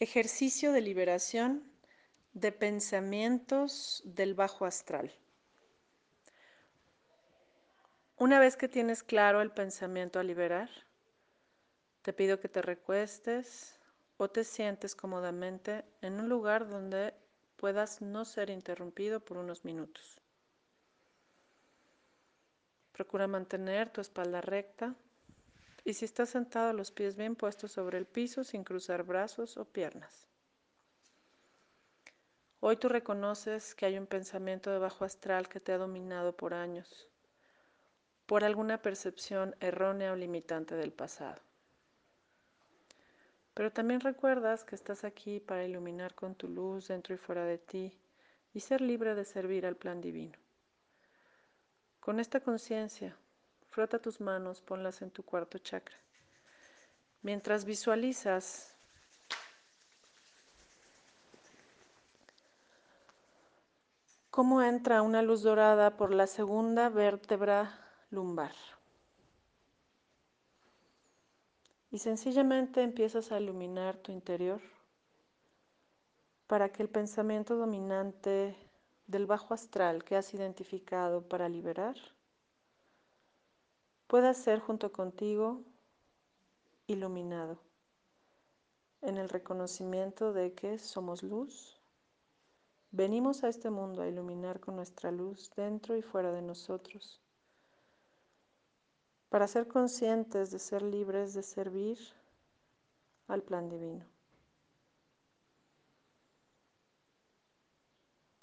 Ejercicio de liberación de pensamientos del bajo astral. Una vez que tienes claro el pensamiento a liberar, te pido que te recuestes o te sientes cómodamente en un lugar donde puedas no ser interrumpido por unos minutos. Procura mantener tu espalda recta y si estás sentado, los pies bien puestos sobre el piso sin cruzar brazos o piernas. Hoy tú reconoces que hay un pensamiento de bajo astral que te ha dominado por años, por alguna percepción errónea o limitante del pasado. Pero también recuerdas que estás aquí para iluminar con tu luz dentro y fuera de ti y ser libre de servir al plan divino. Con esta conciencia, Frota tus manos, ponlas en tu cuarto chakra. Mientras visualizas cómo entra una luz dorada por la segunda vértebra lumbar. Y sencillamente empiezas a iluminar tu interior para que el pensamiento dominante del bajo astral que has identificado para liberar pueda ser junto contigo iluminado en el reconocimiento de que somos luz. Venimos a este mundo a iluminar con nuestra luz dentro y fuera de nosotros, para ser conscientes de ser libres de servir al plan divino.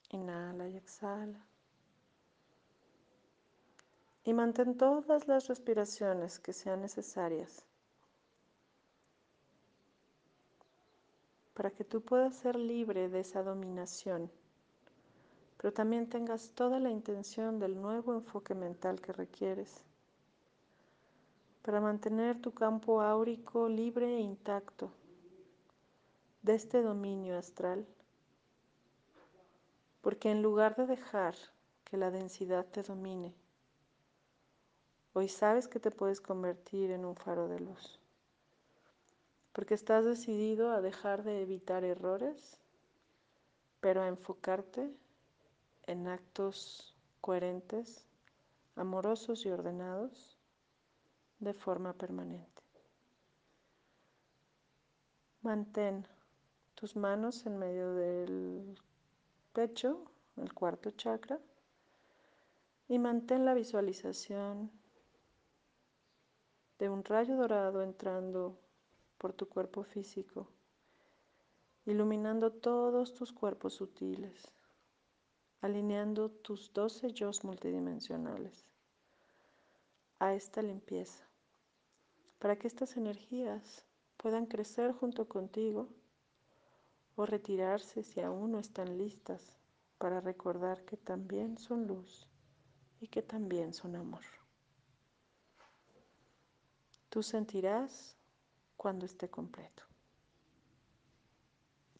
Inhala y exhala. Y mantén todas las respiraciones que sean necesarias para que tú puedas ser libre de esa dominación, pero también tengas toda la intención del nuevo enfoque mental que requieres para mantener tu campo áurico libre e intacto de este dominio astral, porque en lugar de dejar que la densidad te domine, Hoy sabes que te puedes convertir en un faro de luz, porque estás decidido a dejar de evitar errores, pero a enfocarte en actos coherentes, amorosos y ordenados de forma permanente. Mantén tus manos en medio del pecho, el cuarto chakra, y mantén la visualización de un rayo dorado entrando por tu cuerpo físico, iluminando todos tus cuerpos sutiles, alineando tus doce yo multidimensionales a esta limpieza, para que estas energías puedan crecer junto contigo o retirarse si aún no están listas para recordar que también son luz y que también son amor. Tú sentirás cuando esté completo.